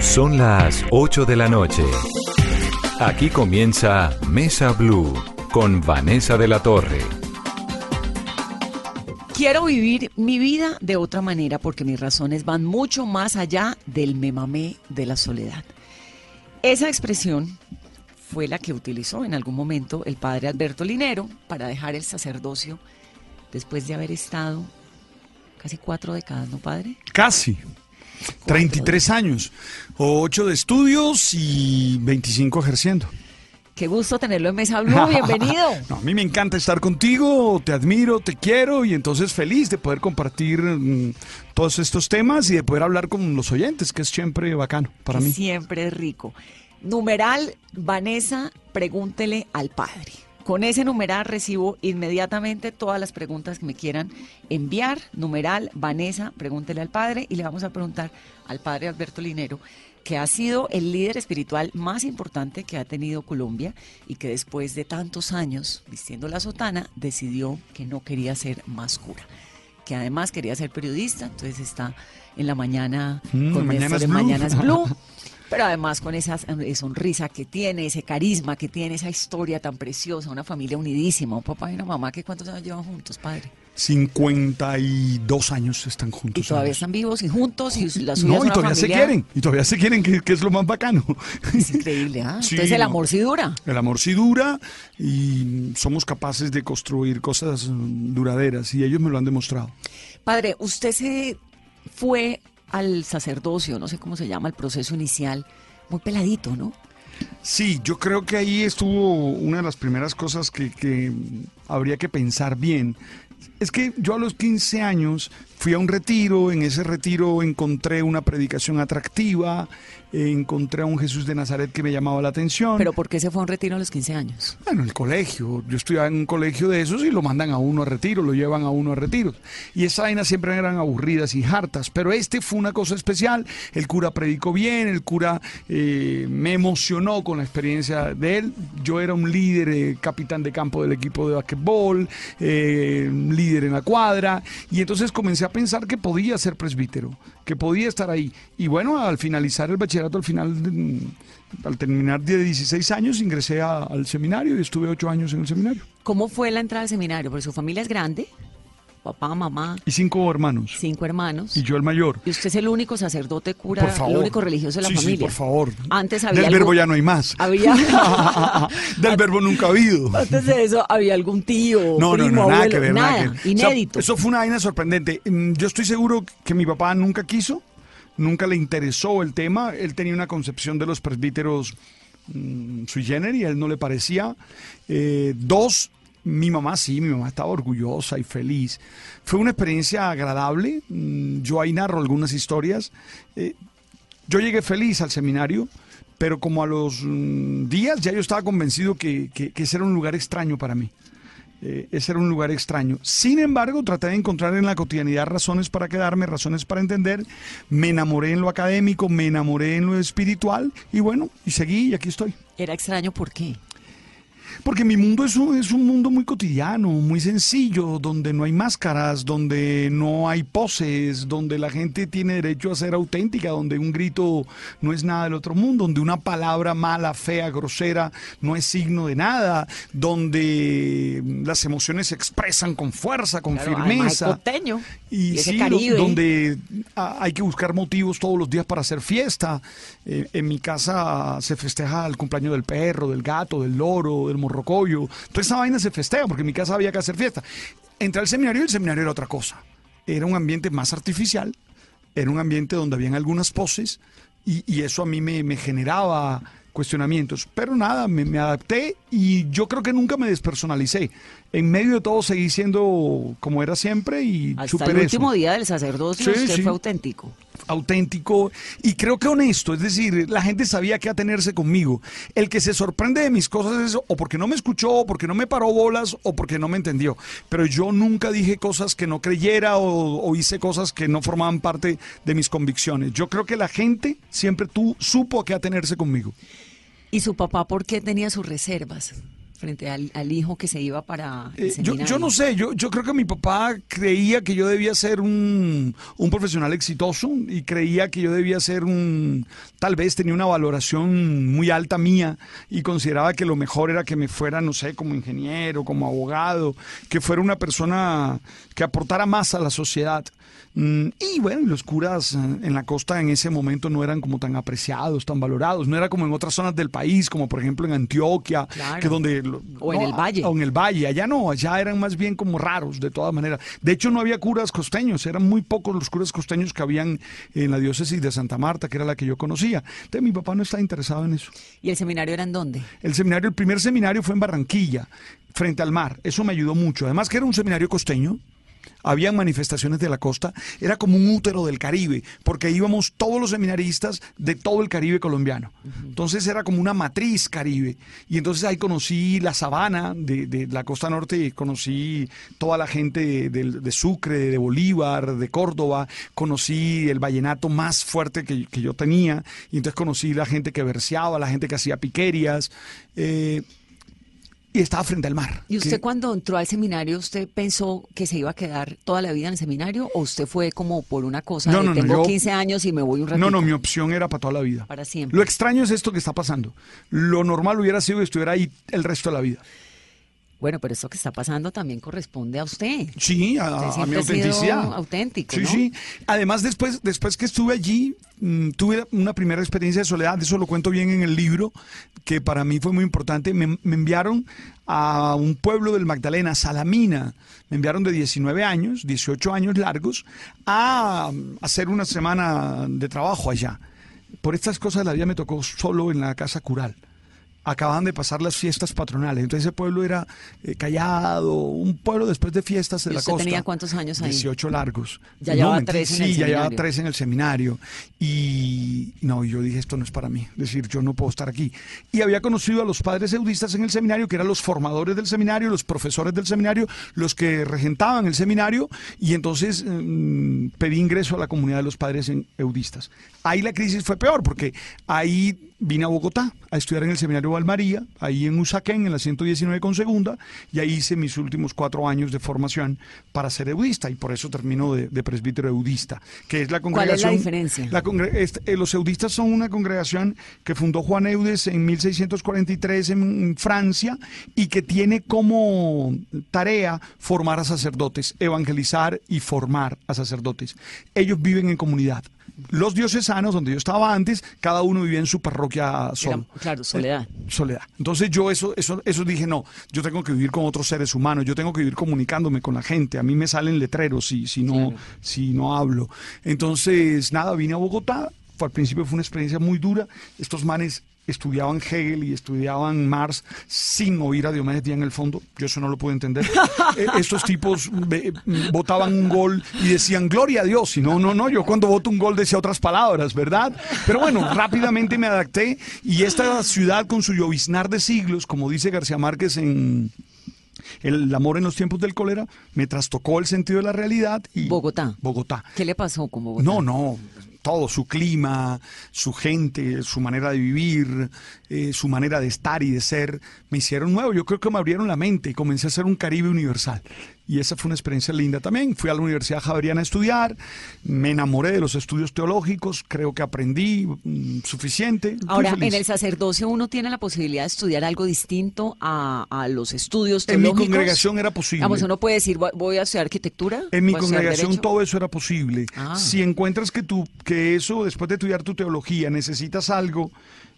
Son las 8 de la noche. Aquí comienza Mesa Blue con Vanessa de la Torre. Quiero vivir mi vida de otra manera porque mis razones van mucho más allá del me mamé de la soledad. Esa expresión fue la que utilizó en algún momento el padre Alberto Linero para dejar el sacerdocio después de haber estado casi cuatro décadas, ¿no, padre? Casi. 33 años, 8 de estudios y 25 ejerciendo. Qué gusto tenerlo en Mesa Blue, bienvenido. No, a mí me encanta estar contigo, te admiro, te quiero y entonces feliz de poder compartir mm, todos estos temas y de poder hablar con los oyentes, que es siempre bacano para Que mí. Siempre es rico. Numeral, Vanessa, pregúntele al padre. Con ese numeral recibo inmediatamente todas las preguntas que me quieran enviar. Numeral, Vanessa, pregúntele al padre y le vamos a preguntar al padre Alberto Linero, que ha sido el líder espiritual más importante que ha tenido Colombia y que después de tantos años vistiendo la sotana decidió que no quería ser más cura que además quería ser periodista, entonces está en la mañana Mm, con Mañanas Blue, pero además con esa eh, sonrisa que tiene, ese carisma que tiene, esa historia tan preciosa, una familia unidísima, un papá y una mamá que cuántos años llevan juntos, padre. 52 años están Y juntos. todavía ambos. están vivos y juntos y la suya No, y todavía se quieren, y todavía se quieren, que, que es lo más bacano. Es increíble, ¿ah? Sí, Entonces el amor sí dura. El amor sí dura y somos capaces de construir cosas mm, duraderas y ellos me lo han demostrado. Padre, usted se fue al sacerdocio, no sé cómo se llama, el proceso inicial, muy peladito, ¿no? Sí, yo creo que ahí estuvo una de las primeras cosas que, que habría que pensar bien. Es que yo a los 15 años fui a un retiro, en ese retiro encontré una predicación atractiva, eh, encontré a un Jesús de Nazaret que me llamaba la atención. Pero ¿por qué se fue a un retiro a los 15 años? Bueno, el colegio. Yo estudiaba en un colegio de esos y lo mandan a uno a retiro, lo llevan a uno a retiros. Y esas vainas siempre eran aburridas y hartas. Pero este fue una cosa especial. El cura predicó bien, el cura eh, me emocionó con la experiencia de él. Yo era un líder, eh, capitán de campo del equipo de basquetbol, eh, líder en la cuadra. Y entonces comencé a pensar que podía ser presbítero, que podía estar ahí. Y bueno, al finalizar el bachillerato, al final, de- al terminar de 16 años, ingresé a- al seminario y estuve 8 años en el seminario. ¿Cómo fue la entrada al seminario? Porque su familia es grande, papá, mamá, Y cinco hermanos. cinco hermanos. Y yo el mayor. Y usted es el único sacerdote, cura, Por favor. el único religioso de la Sí, sí, familia. por favor. Antes había Del algún- verbo ya no hay más. Había... Del verbo nunca ha habido. Antes de eso había algún tío, No, no, primo, no, nada abuelo, que ver, nada, nada que ver. O sea, inédito. eso fue una vaina sorprendente. Mm, Yo estoy seguro que mi papá nunca quiso, nunca le interesó el tema. Él tenía una concepción de los presbíteros mm, sui generis, a él no le parecía. Eh, dos, mi mamá sí, mi mamá estaba orgullosa y feliz. Fue una experiencia agradable. Mm, Yo ahí narro algunas historias. Eh, yo llegué feliz al seminario, pero como a los mm, días ya yo estaba convencido que, que- que ese era un lugar extraño para mí. Eh, ese era un lugar extraño. Sin embargo, traté de encontrar en la cotidianidad razones para quedarme, razones para entender. Me enamoré en lo académico, me enamoré en lo espiritual y bueno, y seguí y aquí estoy. Era extraño, ¿por qué? Porque mi mundo es un, es un mundo muy cotidiano, muy sencillo, donde no hay máscaras, donde no hay poses, donde la gente tiene derecho a ser auténtica, donde un grito no es nada del otro mundo, donde una palabra mala, fea, grosera no es signo de nada, donde las emociones se expresan con fuerza, con Claro, firmeza. Y, y sí, Caribe. donde ah, hay que buscar motivos todos los días para hacer fiesta. Eh, en mi casa se festeja el cumpleaños del perro, del gato, del loro, del morrocoyo. Toda esa vaina se festeja porque en mi casa había que hacer fiesta. Entré al seminario y el seminario era otra cosa. Era un ambiente más artificial, era un ambiente donde habían algunas poses y, eso a mí me, generaba cuestionamientos. Pero nada, me adapté y yo creo que nunca me despersonalicé. En medio de todo seguí siendo como era siempre y Hasta superé el eso último día del sacerdocio Sí, usted sí. fue auténtico. auténtico y creo que honesto, es decir, la gente sabía qué atenerse conmigo. El que se sorprende de mis cosas es o porque no me escuchó, o porque no me paró bolas, o porque no me entendió. Pero yo nunca dije cosas que no creyera o, o hice cosas que no formaban parte de mis convicciones. Yo creo que la gente siempre tú, supo a qué atenerse conmigo. ¿Y su papá por qué tenía sus reservas frente al, al hijo que se iba para el Eh, yo, yo no sé, yo, yo creo que mi papá creía que yo debía ser un, un profesional exitoso y creía que yo debía ser un, tal vez tenía una valoración muy alta mía y consideraba que lo mejor era que me fuera, no sé, como ingeniero, como abogado, que fuera una persona que aportara más a la sociedad. Mm, Y bueno, los curas eh, en la costa en ese momento no eran como tan apreciados, tan valorados, no era como en otras zonas del país, como por ejemplo en Antioquia, Claro. que donde... O en el valle. o en el valle, allá no, allá eran más bien como raros de todas maneras. De hecho, no había curas costeños, eran muy pocos los curas costeños que habían en la diócesis de Santa Marta, que era la que yo conocía. Entonces, mi papá no estaba interesado en eso. ¿Y el seminario era en dónde? El seminario, el primer seminario fue en Barranquilla, frente al mar. Eso me ayudó mucho. Además que era un seminario costeño. Habían manifestaciones de la costa, era como un útero del Caribe, porque íbamos todos los seminaristas de todo el Caribe colombiano. Entonces era como una matriz Caribe. Y entonces ahí conocí la sabana de, de la costa norte, conocí toda la gente de, de- de Sucre, de Bolívar, de Córdoba, conocí el vallenato más fuerte que, que yo tenía, y entonces conocí la gente que verseaba, la gente que hacía piquerias. eh, y estaba frente al mar. ¿Y usted que- cuando entró al seminario, usted pensó que se iba a quedar toda la vida en el seminario o usted fue como por una cosa No, de no, no, tengo yo- 15 años y me voy un ratito? No, no, mi opción era para toda la vida. Para siempre. Lo extraño es esto que está pasando. Lo normal hubiera sido que estuviera ahí el resto de la vida. Bueno, pero eso que está pasando también corresponde a usted. Sí, a, Usted a mi autenticidad. auténtico, Sí, ¿no? sí. Además, después, después que estuve allí, mm, tuve una primera experiencia de soledad. Eso lo cuento bien en el libro, que para mí fue muy importante. Me, me enviaron a un pueblo del Magdalena, Salamina. Me enviaron de 19 años, 18 años largos, a hacer una semana de trabajo allá. Por estas cosas la vida me tocó solo en la casa cural acababan de pasar las fiestas patronales. Entonces ese pueblo era eh, callado, un pueblo después de fiestas de ¿Y la usted costa. tenía cuántos años ahí? 18 largos. Ya llevaba mentira, tres en sí, el ya llevaba tres en el seminario. Y no, yo dije, esto no es para mí. Es decir, yo no puedo estar aquí. Y había conocido a los padres eudistas en el seminario, que eran los formadores del seminario, los profesores del seminario, los que regentaban el seminario. Y entonces mm, pedí ingreso a la comunidad de los padres en- eudistas. Ahí la crisis fue peor, porque ahí vine a Bogotá a estudiar en el seminario Valmaría, ahí en Usaquén, en la 119 con segunda, y ahí hice mis últimos cuatro años de formación para ser eudista, y por eso termino de, de presbítero eudista, que es la ¿Cuál es la congregación. diferencia? la congre- este, eh, los eudistas son una congregación que fundó Juan Eudes en 1643 en Francia y que tiene como tarea formar a sacerdotes, evangelizar y formar a sacerdotes. Ellos viven en comunidad. Los diocesanos, donde yo estaba antes, cada uno vivía en su parroquia solo. claro, soledad. Eh, soledad. Entonces yo eso, eso, eso dije, no, yo tengo que vivir con otros seres humanos, yo tengo que vivir comunicándome con la gente. A mí me salen letreros si, si, no, si no hablo. Entonces, nada, vine a Bogotá. Fue- Al principio fue una experiencia muy dura. Estos manes estudiaban Hegel y estudiaban Marx sin oír a Diomedes Díaz en el fondo. Yo eso no lo pude entender. Eh, Estos tipos ve- votaban un gol y decían gloria a Dios. Y no, no, no. Yo cuando voto un gol decía otras palabras, ¿verdad? Pero bueno, rápidamente me adapté y esta ciudad con su lloviznar de siglos, como dice García Márquez en El amor en los tiempos del cólera, me trastocó el sentido de la realidad y Bogotá. Bogotá. ¿Qué le pasó con Bogotá? No, no, todo, su clima, su gente, su manera de vivir, eh, su manera de estar y de ser, me hicieron nuevo. Yo creo que me abrieron la mente y comencé a ser un Caribe universal. Y esa fue una experiencia linda también. Fui a la Universidad Javeriana a estudiar, me enamoré de los estudios teológicos, creo que aprendí mm, suficiente. Ahora, en el sacerdocio uno tiene la posibilidad de estudiar algo distinto a, a los estudios En mi teológicos. congregación era posible. Vamos, uno puede decir, voy- a estudiar arquitectura. En mi congregación todo eso era posible. Ah. Si encuentras que tú, que eso, después de estudiar tu teología, necesitas algo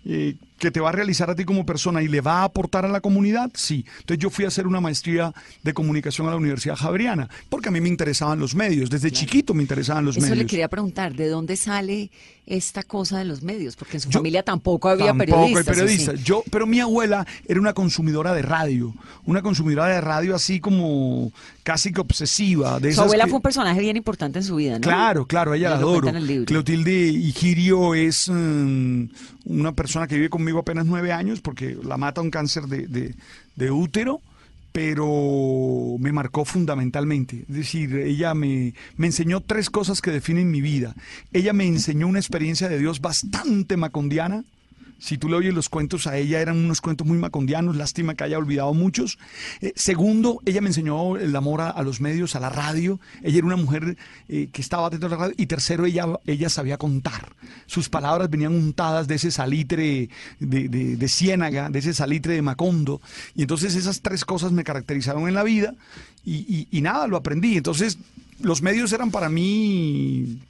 eh, que te va a realizar a ti como persona y le va a aportar a la comunidad, sí. Entonces yo fui a hacer una maestría de comunicación a la Universidad Javeriana, porque a mí me interesaban los medios, desde chiquito me interesaban los Eso medios. le quería preguntar, ¿de dónde sale esta cosa de los medios? Porque en su Yo- familia tampoco había Tampoco periodistas. hay periodistas. Yo, pero mi abuela era una consumidora de radio, una consumidora de radio así como casi que obsesiva. De Su abuela que- fue un personaje bien importante en su vida, ¿no? Claro, claro, ella la adoro. Cleotilde Igirio es mm, una persona que vive conmigo apenas nueve años porque la mata un cáncer de útero, pero me marcó fundamentalmente. Es decir, ella me, me enseñó tres cosas que definen mi vida. Ella me enseñó una experiencia de Dios bastante macondiana. Si tú le oyes los cuentos a ella, eran unos cuentos muy macondianos, lástima que haya olvidado muchos. Eh, segundo, ella me enseñó el amor a, los medios, a la radio. Ella era una mujer eh, que estaba atenta a la radio. Y tercero, ella, ella sabía contar. Sus palabras venían untadas de ese salitre de, de, de ciénaga, de ese salitre de macondo. Y entonces esas tres cosas me caracterizaron en la vida. Y nada, lo aprendí. Entonces, los medios eran para mí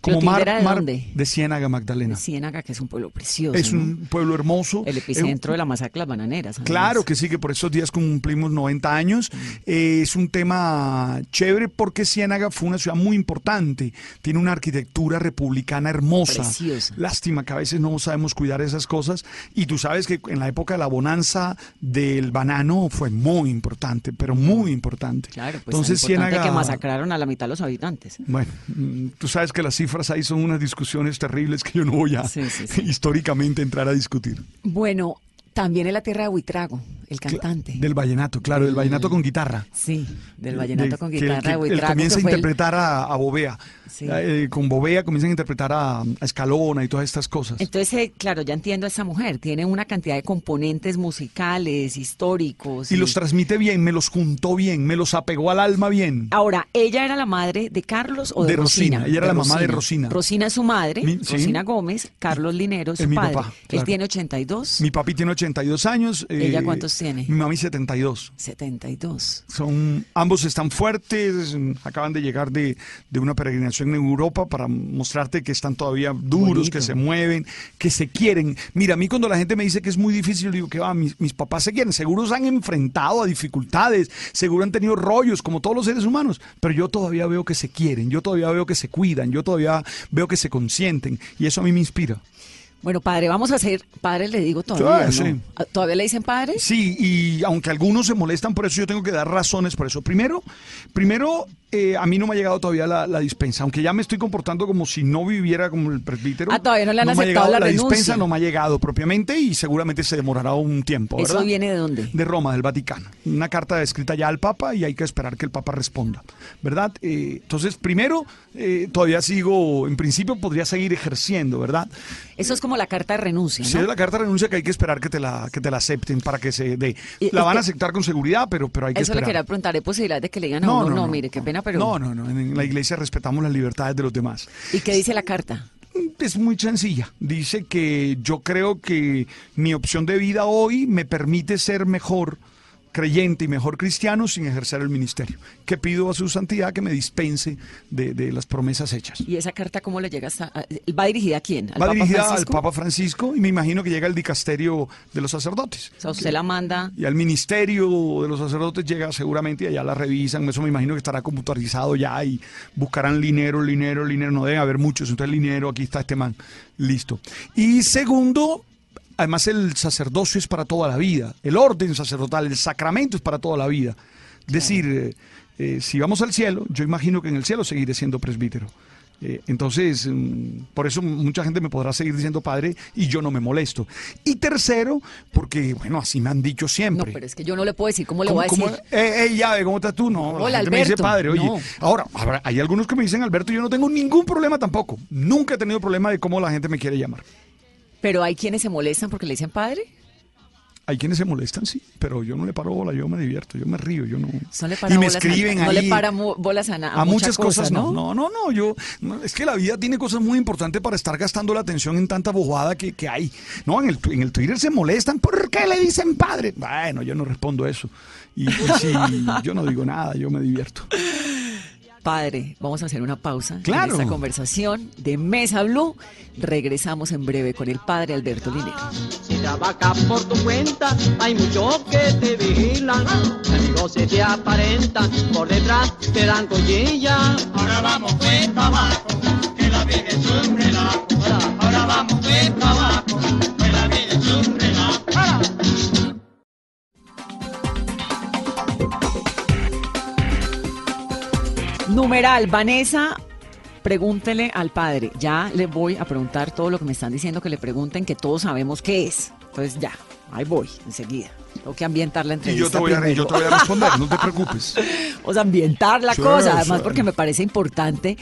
como ¿Clotilde mar, de mar dónde? de Ciénaga, Magdalena. De Ciénaga, que es un pueblo precioso. Es ¿no? un pueblo hermoso. El epicentro de la masacre las bananeras. Claro que sí, que por esos días cumplimos 90 años. Eh, es un tema chévere porque Ciénaga fue una ciudad muy importante. Tiene una arquitectura republicana hermosa. Preciosa. Lástima que a veces no sabemos cuidar esas cosas. Y tú sabes que en la época de la bonanza del banano fue muy importante, pero muy importante. Claro, pues Entonces importante Ciénaga... que masacraron a la mitad de los habitantes. Bueno, mm, tú sabes que las cifras ahí son unas discusiones terribles que yo no voy a Sí, sí, sí. históricamente entrar a discutir. Bueno, también en la tierra de Huitrago, el cantante. Del vallenato, claro, del vallenato con guitarra. Sí, del vallenato De- con guitarra que de él Huitrago. comienza a el- interpretar a, a Bovea. Sí. Eh, con Bovea comienzan a interpretar a, a Escalona y todas estas cosas. Entonces, eh, claro, ya entiendo a esa mujer. Tiene una cantidad de componentes musicales, históricos. y los transmite bien, me los juntó bien, me los apegó al alma bien. Ahora, ¿ella era la madre de Carlos o de, De Rosina, ella era la mamá de Rosina. Rosina es su madre, Mi- sí. Rosina Gómez, Carlos Linero es su mi padre. papá, Él tiene 82, Mi papi tiene 82 años. eh, ¿Ella cuántos tiene? Mi mami 72. 72. Son, ambos están fuertes, acaban de llegar de, de una peregrinación en Europa para mostrarte que están todavía duros, Bonito. que se mueven, que se quieren. Mira, a mí cuando la gente me dice que es muy difícil, digo que va, mis, mis papás se quieren, seguro se han enfrentado a dificultades, seguro han tenido rollos como todos los seres humanos, pero yo todavía veo que se quieren, yo todavía veo que se cuidan, yo todavía veo que se consienten y eso a mí me inspira. Bueno, padre, vamos a hacer, padre le digo todavía, Sí, ¿no? sí. ¿Ah, ¿Todavía le dicen padre? Sí, y aunque algunos se molestan por eso, yo tengo que dar razones por eso. Primero, primero eh, a mí no me ha llegado todavía la, la dispensa, aunque ya me estoy comportando como si no viviera como el presbítero. Ah, todavía no le han ha aceptado llegado la la dispensa, no me ha llegado propiamente y seguramente se demorará un tiempo. ¿Eso ¿verdad? viene de dónde? De Roma, del Vaticano. Una carta escrita ya al Papa y hay que esperar que el Papa responda, ¿verdad? Eh, entonces, primero, eh, todavía sigo, en principio podría seguir ejerciendo, ¿verdad? Eso es como la carta de renuncia, ¿no? es la carta de renuncia que hay que esperar que te la, que te la acepten para que se dé. La van a aceptar con seguridad, pero, pero hay que Eso le esperar. quería preguntar, ¿hay posibilidad de que le digan a uno, no, mire, qué pena, pero... No, no, no. En la iglesia respetamos las libertades de los demás. ¿Y qué dice la carta? Es muy sencilla. Dice que yo creo que mi opción de vida hoy me permite ser mejor creyente y mejor cristiano sin ejercer el ministerio. Que pido a su santidad que me dispense de, de las promesas hechas. ¿Y esa carta cómo le llega hasta... a- ¿Va dirigida a quién? ¿Al Va Papa dirigida al? Papa Francisco y me imagino que llega al dicasterio de los sacerdotes. O sea, usted la manda... Y al ministerio de los sacerdotes llega seguramente y allá la revisan. Eso me imagino que estará computarizado ya y buscarán dinero, dinero, dinero. No deben haber muchos. Entonces, dinero, aquí está este man. Listo. Y segundo, además el sacerdocio es para toda la vida. El orden sacerdotal, el sacramento es para toda la vida. Es decir, eh, eh, si vamos al cielo, yo imagino que en el cielo seguiré siendo presbítero. Eh, entonces, mm, por eso mucha gente me podrá seguir diciendo padre y yo no me molesto. Y tercero, porque, bueno, así me han dicho No, siempre. pero es que yo no le puedo decir cómo le ¿Cómo- voy a cómo- decir. eh, eh, llave, ¿cómo estás tú? No, la Hola, gente me dice padre, oye. No. Ahora, habrá- hay algunos que me dicen Alberto, yo no tengo ningún problema tampoco. Nunca he tenido problema de cómo la gente me quiere llamar. Pero hay quienes se molestan porque le dicen padre. Hay quienes se molestan, sí, pero yo no le paro bola, yo me divierto, yo me río, yo no. No le y me a- escriben no ahí. le para bolas a, na- a, muchas cosas, ¿no? no. No, no, no, yo no, es que la vida tiene cosas muy importantes para estar gastando la atención en tanta bobada que, que hay. No, en el, en el Twitter se molestan, ¿por qué le dicen padre? Bueno, yo no respondo eso. Y pues sí, yo no digo nada, yo me divierto. Padre, vamos a hacer una pausa Claro. en esta conversación de Mesa Blue. Regresamos en breve con el Padre Alberto Linero. Si trabajas por tu cuenta, hay muchos que te vigilan. Amigos se te aparentan, por detrás te dan collilla. Ahora vamos Numeral, Vanessa, pregúntele al padre. Ya le voy a preguntar todo lo que me están diciendo que le pregunten, que todos sabemos qué es. Entonces ya, ahí voy, enseguida. Tengo que ambientar la Y entrevista yo te, voy a, primero. yo te voy a responder, no te preocupes. O sea, ambientar la Sure, cosa. Además, sure. porque me parece importante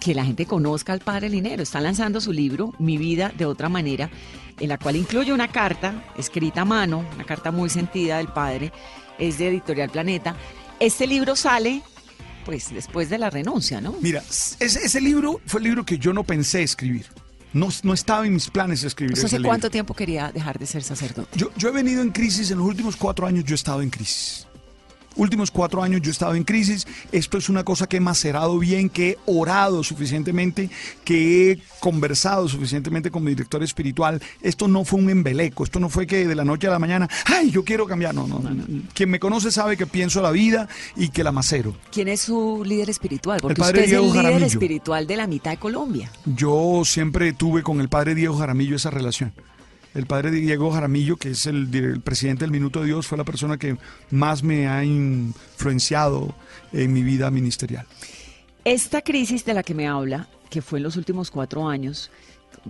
que la gente conozca al padre Linero. Está lanzando su libro, Mi vida de otra manera, en la cual incluye una carta escrita a mano, una carta muy sentida del padre. Es de Editorial Planeta. Este libro sale, pues, después de la renuncia, ¿no? Mira, ese, ese libro fue el libro que yo no pensé escribir. No, no estaba en mis planes escribir ¿Usted ese hace libro. cuánto tiempo quería dejar de ser sacerdote? Yo, yo he venido en crisis, en los últimos cuatro años yo he estado en crisis. Últimos cuatro años yo he estado en crisis. Esto es una cosa que he macerado bien, que he orado suficientemente, que he conversado suficientemente con mi director espiritual. Esto no fue un embeleco, esto no fue que de la noche a la mañana, ay, yo quiero cambiar. No, no, no. Quien me conoce sabe que pienso la vida y que la macero. ¿Quién es su líder espiritual? Porque padre usted es Diego el líder Jaramillo. espiritual de la mitad de Colombia. Yo siempre tuve con el padre Diego Jaramillo esa relación. El padre Diego Jaramillo, que es el, presidente del Minuto de Dios, fue la persona que más me ha influenciado en mi vida ministerial. Esta crisis de la que me habla, que fue en los últimos cuatro años,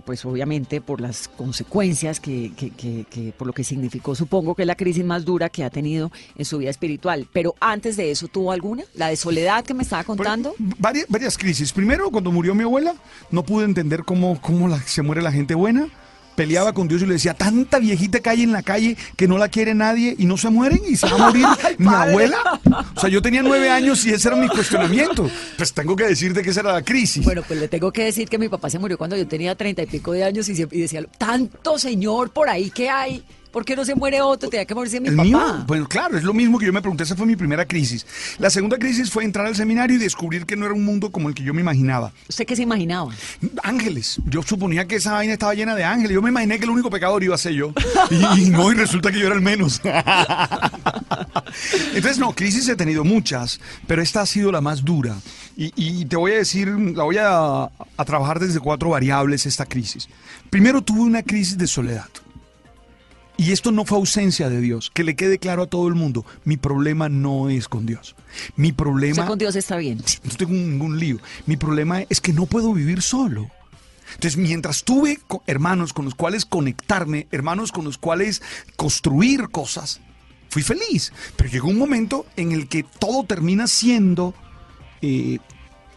pues obviamente por las consecuencias que, que- que- que- por lo que significó, supongo que es la crisis más dura que ha tenido en su vida espiritual. Pero antes de eso, ¿tuvo alguna? ¿La de soledad que me estaba contando? Varias, varias crisis. Primero, cuando murió mi abuela, no pude entender cómo, cómo la- se muere la gente buena. Peleaba con Dios y le decía, tanta viejita que hay en la calle que no la quiere nadie y no se mueren y se va a morir mi abuela. O sea, yo tenía nueve años y ese era mi cuestionamiento. Pues tengo que decirte que esa era la crisis. Bueno, pues le tengo que decir que mi papá se murió cuando yo tenía treinta y pico de años y, y decía, tanto señor por ahí que hay, ¿por qué no se muere otro? Tenía que morirse mi ¿El papá. mío? Bueno, claro, es lo mismo que yo me pregunté. Esa fue mi primera crisis. La segunda crisis fue entrar al seminario y descubrir que no era un mundo como el que yo me imaginaba. ¿Usted qué se imaginaba? Ángeles. Yo suponía que esa vaina estaba llena de ángeles. Yo me imaginé que el único pecador iba a ser yo. Y, y no, y resulta que yo era el menos. Entonces, no, crisis he tenido muchas, pero esta ha sido la más dura. Y, y te voy a decir, la voy a, a trabajar desde cuatro variables esta crisis. Primero tuve una crisis de soledad. Y esto no fue ausencia de Dios. Que le quede claro a todo el mundo, mi problema no es con Dios. Mi problema... Usted con Dios está bien. No tengo ningún lío. Mi problema es que no puedo vivir solo. Entonces, mientras tuve hermanos con los cuales conectarme, hermanos con los cuales construir cosas, fui feliz. Pero llegó un momento en el que todo termina siendo eh,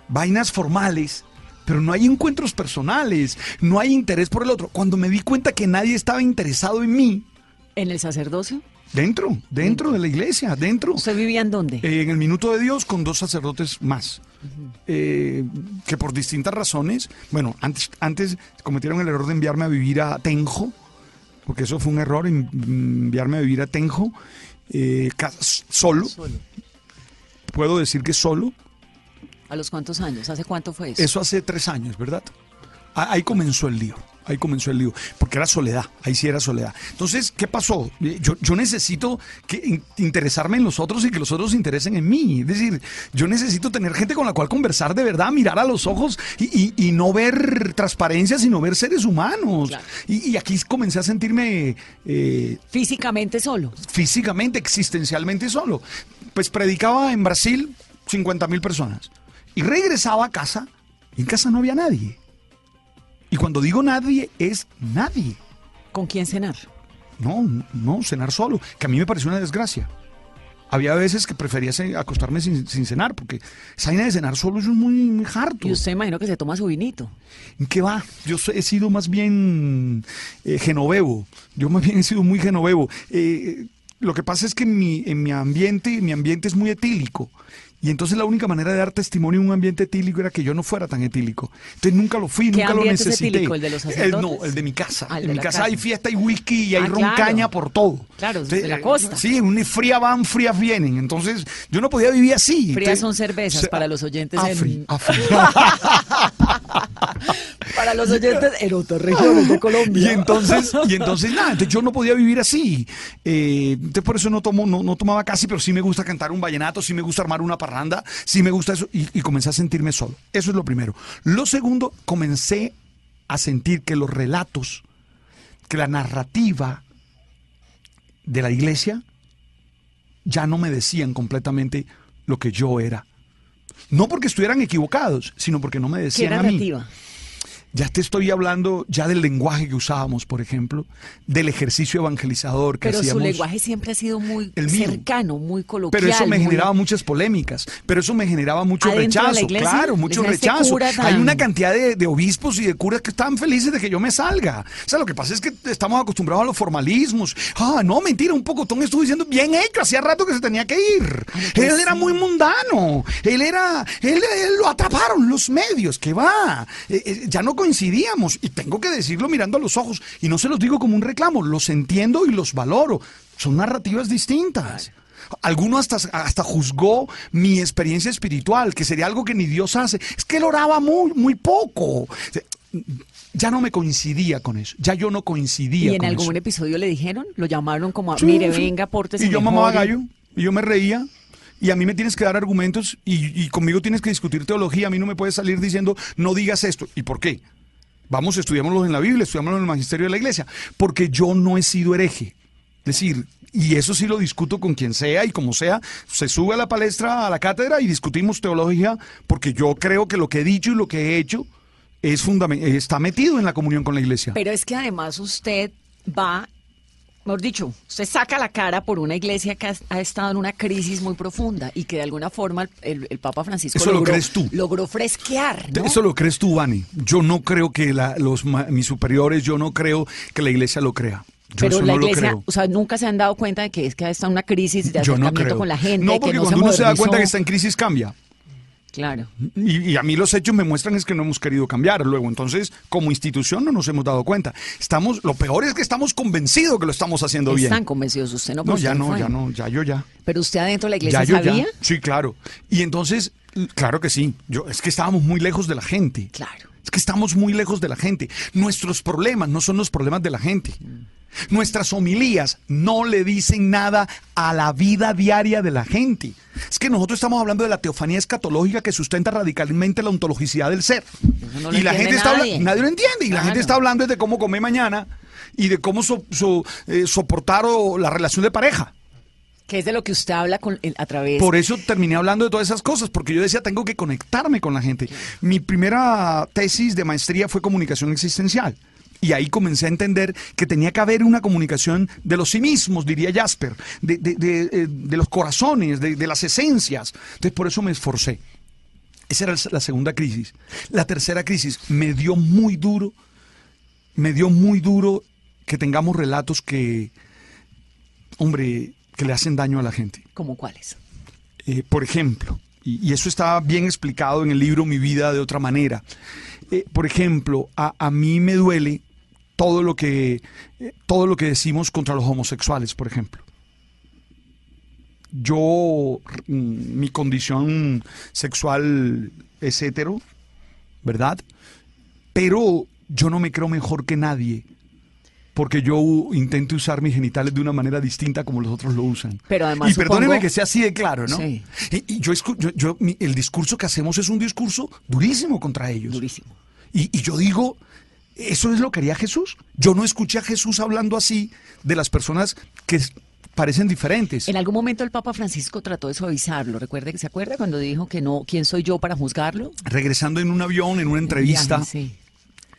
vainas formales, pero no hay encuentros personales, no hay interés por el otro. Cuando me di cuenta que nadie estaba interesado en mí, ¿En el sacerdocio? dentro, dentro de la iglesia, dentro. ¿Usted vivía en dónde? Eh, en el Minuto de Dios con dos sacerdotes más. Eh, que por distintas razones, bueno, antes, antes cometieron el error de enviarme a vivir a Tenjo, porque eso fue un error, en- enviarme a vivir a Tenjo, eh, ca- solo. Puedo decir que solo. ¿A los cuántos años? ¿Hace cuánto fue eso? Eso hace tres años, ¿verdad? Ah, Ahí comenzó el lío. Ahí comenzó el lío. Porque era soledad. Ahí sí era soledad. Entonces, ¿qué pasó? Eh, Yo, yo necesito que, in- interesarme en los otros y que los otros se interesen en mí. Es decir, yo necesito tener gente con la cual conversar de verdad, mirar a los ojos y, y- y no ver transparencia, sino ver seres humanos. Claro. Y, y aquí comencé a sentirme eh, Físicamente solo. físicamente, existencialmente solo. Pues predicaba en Brasil 50 mil personas. Y regresaba a casa y en casa no había nadie. Y cuando digo nadie, es nadie. ¿Con quién cenar? No, no, cenar solo, que a mí me pareció una desgracia. Había veces que prefería acostarme sin, sin cenar, porque esa de cenar solo es muy, muy harto. Y usted imagino que se toma su vinito. ¿En qué va? Yo he sido más bien eh, genovevo. Yo más bien he sido muy genovevo. Eh, lo que pasa es que mi, en mi ambiente, mi ambiente es muy etílico. Y entonces la única manera de dar testimonio en un ambiente etílico era que yo no fuera tan etílico. Entonces nunca lo fui, ¿Qué nunca lo ambiente es necesité. etílico? ¿El de los El- sacerdotes? no, el de mi casa. Ah, el en mi casa, casa. hay fiesta y whisky y hay Ah, claro. roncaña por todo. Claro, Entonces, de la eh, costa. Sí, un fría van, frías vienen. Entonces yo no podía vivir así. Frías Entonces, son cervezas se- para los oyentes Afri, en- afri. Para los oyentes en otras regiones de Colombia. Y entonces, y entonces nada, entonces yo no podía vivir así. Eh, entonces por eso no tomo, no, no tomaba casi, pero sí me gusta cantar un vallenato, sí me gusta armar una parranda, sí me gusta eso, y, y comencé a sentirme solo. Eso es lo primero. Lo segundo, comencé a sentir que los relatos, que la narrativa de la iglesia ya no me decían completamente lo que yo era. No porque estuvieran equivocados, sino porque no me ¿Qué decían a mí. Ya te estoy hablando ya del lenguaje que usábamos, por ejemplo, del ejercicio evangelizador que Pero su hacíamos. lenguaje siempre ha sido muy El cercano, muy coloquial. Pero eso me muy- generaba muchas polémicas, pero eso me generaba mucho ¿Adentro rechazo, iglesia? claro, mucho rechazo. tan- Hay una cantidad de, de obispos y de curas que estaban felices de que yo me salga. O sea, lo que pasa es que estamos acostumbrados a los formalismos. Ah, no, mentira, un poco Tom estuvo diciendo bien hecho, hacía rato que se tenía que ir. pues él era muy mundano, él era, él, él lo atraparon los medios, que va, Eh, eh, ya no coincidíamos y tengo que decirlo mirando a los ojos y no se los digo como un reclamo, los entiendo y los valoro. Son narrativas distintas. Alguno hasta, hasta juzgó mi experiencia espiritual, que sería algo que ni Dios hace. Es que él oraba muy, muy poco. Ya no me coincidía con eso. Ya yo no coincidía ¿Y en con algún eso. episodio le dijeron? Lo llamaron como, a, mire, sí. venga, pórtese Y yo mamaba gallo, y yo me reía. Y a mí me tienes que dar argumentos y, conmigo tienes que discutir teología. A mí no me puedes salir diciendo, no digas esto. ¿Y por qué? Vamos, estudiámoslo en la Biblia, estudiámoslo en el magisterio de la iglesia. Porque yo no he sido hereje. Es decir, y eso sí lo discuto con quien sea y como sea, se sube a la palestra, a la cátedra y discutimos teología, porque yo creo que lo que he dicho y lo que he hecho es está metido en la comunión con la iglesia. Pero es que además usted va, mejor dicho, usted saca la cara por una iglesia que ha, ha estado en una crisis muy profunda y que de alguna forma el, el- el Papa Francisco Eso lo logró, crees tú. logró fresquear. ¿no? Eso lo crees tú, Vani. Yo no creo que la- los, mis superiores, yo no creo que la iglesia lo crea. Yo Pero la no iglesia, lo creo. o sea, nunca se han dado cuenta de que es que está una crisis de no acercamiento creo. con la gente. no, que porque no cuando se uno se da cuenta que está en crisis, cambia. Claro. Y, y a mí los hechos me muestran es que no hemos querido cambiar luego. Entonces, como institución no nos hemos dado cuenta. Estamos, lo peor es que estamos convencidos que lo estamos haciendo bien. Están convencidos usted, ¿no? No, ya no, ya no, ya yo ya. Pero usted adentro de la iglesia Ya yo sabía. ya. Sí, claro. Y entonces, claro que sí. Yo, es que estábamos muy lejos de la gente. Claro. Es que estamos muy lejos de la gente. Nuestros problemas no son los problemas de la gente. Nuestras homilías no le dicen nada a la vida diaria de la gente. Es que nosotros estamos hablando de la teofanía escatológica que sustenta radicalmente la ontologicidad del ser. no y la gente está nadie. lo entiende. Y la Claro. gente está hablando de cómo comer mañana y de cómo so- so- eh, soportar o, la relación de pareja. Que es de lo que usted habla con, a través. Por eso terminé hablando de todas esas cosas, porque yo decía, tengo que conectarme con la gente. Mi primera tesis de maestría fue comunicación existencial. Y ahí comencé a entender que tenía que haber una comunicación de los sí mismos, diría Jasper, de, de- de, eh, de los corazones, de, de las esencias. Entonces, por eso me esforcé. Esa era la segunda crisis. La tercera crisis me dio muy duro, me dio muy duro que tengamos relatos que, hombre, que le hacen daño a la gente. ¿Como cuáles? Eh, por ejemplo, y, y eso está bien explicado en el libro Mi vida de otra manera. Eh, por ejemplo, a, a mí me duele todo lo que todo lo que decimos contra los homosexuales, por ejemplo. Yo, mm, mi condición sexual es hetero, ¿verdad? Pero yo no me creo mejor que nadie porque yo intento usar mis genitales de una manera distinta como los otros lo usan. Pero además y perdóneme que sea así de claro, ¿no? Sí. Y, y yo, yo- yo- mi- el discurso que hacemos es un discurso durísimo contra ellos. Durísimo. Y, y yo digo, ¿eso es lo que haría Jesús? Yo no escuché a Jesús hablando así de las personas que parecen diferentes. En algún momento el Papa Francisco trató de suavizarlo. Recuerde que se acuerda cuando dijo que no, ¿quién soy yo para juzgarlo? Regresando en un avión, en una entrevista. Viaje, sí.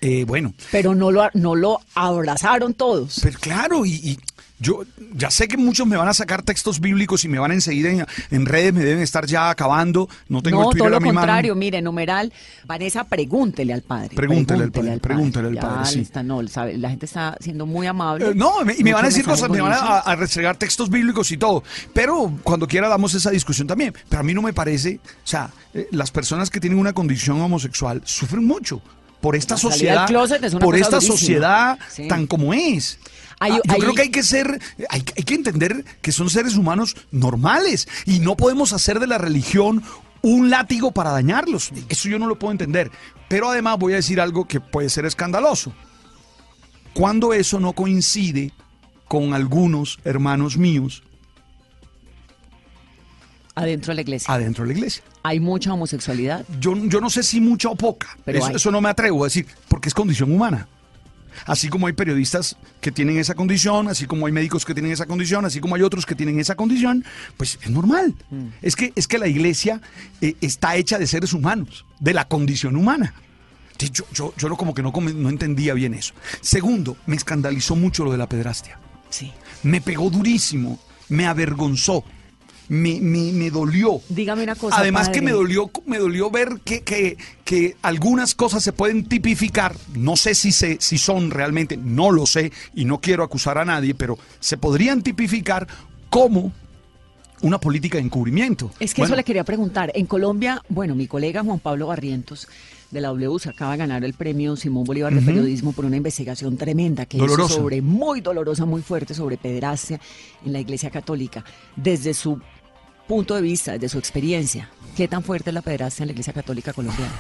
Eh, bueno, Pero no lo, no lo abrazaron todos. Pero claro, y, y- Yo ya sé que muchos me van a sacar textos bíblicos y me van a enseguida en, en redes, me deben estar ya acabando. No tengo no, el todo lo a mi mano. contrario, mire, numeral, Vanessa, pregúntele al padre. Pregúntele al padre, pregúntele al padre, le sí. está- no, sabe, la gente está siendo muy amable. Eh, no, me- y me van a decir cosas, me van a, a restregar textos bíblicos y todo. Pero cuando quiera damos esa discusión también. Pero a mí no me parece, o sea, eh, las personas que tienen una condición homosexual sufren mucho por esta sociedad, es por esta durísima. sociedad Sí. tan como es. Hay- Ah, yo hay- creo que hay que ser, hay, hay que entender que son seres humanos normales y no podemos hacer de la religión un látigo para dañarlos. Eso yo no lo puedo entender. Pero además voy a decir algo que puede ser escandaloso cuando eso no coincide con algunos hermanos míos Adentro de la iglesia. adentro de la iglesia. Hay mucha homosexualidad. Yo, yo no sé si mucha o poca, Pero eso, no me atrevo a decir, porque es condición humana. Así como hay periodistas que tienen esa condición, así como hay médicos que tienen esa condición, así como hay otros que tienen esa condición, pues es normal. Mm. Es, que, es que la iglesia eh, está hecha de seres humanos, de la condición humana. Yo, yo, yo no, como que no, no entendía bien eso. Segundo, me escandalizó mucho lo de la pedrastia. Sí. Me pegó durísimo, me avergonzó, me, me, me dolió. Dígame una cosa. Además que me dolió, me dolió ver que, que, que algunas cosas se pueden tipificar, no sé si, se, si son realmente, no lo sé y no quiero acusar a nadie, pero se podrían tipificar como una política de encubrimiento. Es que Bueno, eso le quería preguntar. En Colombia, bueno, mi colega Juan Pablo Barrientos de la W se acaba de ganar el premio Simón Bolívar de Periodismo por una investigación tremenda que Dolorosa. hizo sobre, muy dolorosa, muy fuerte, sobre pederastia en la Iglesia Católica. Desde su punto de vista, desde su experiencia, ¿qué tan fuerte es la pederastia en la Iglesia Católica colombiana?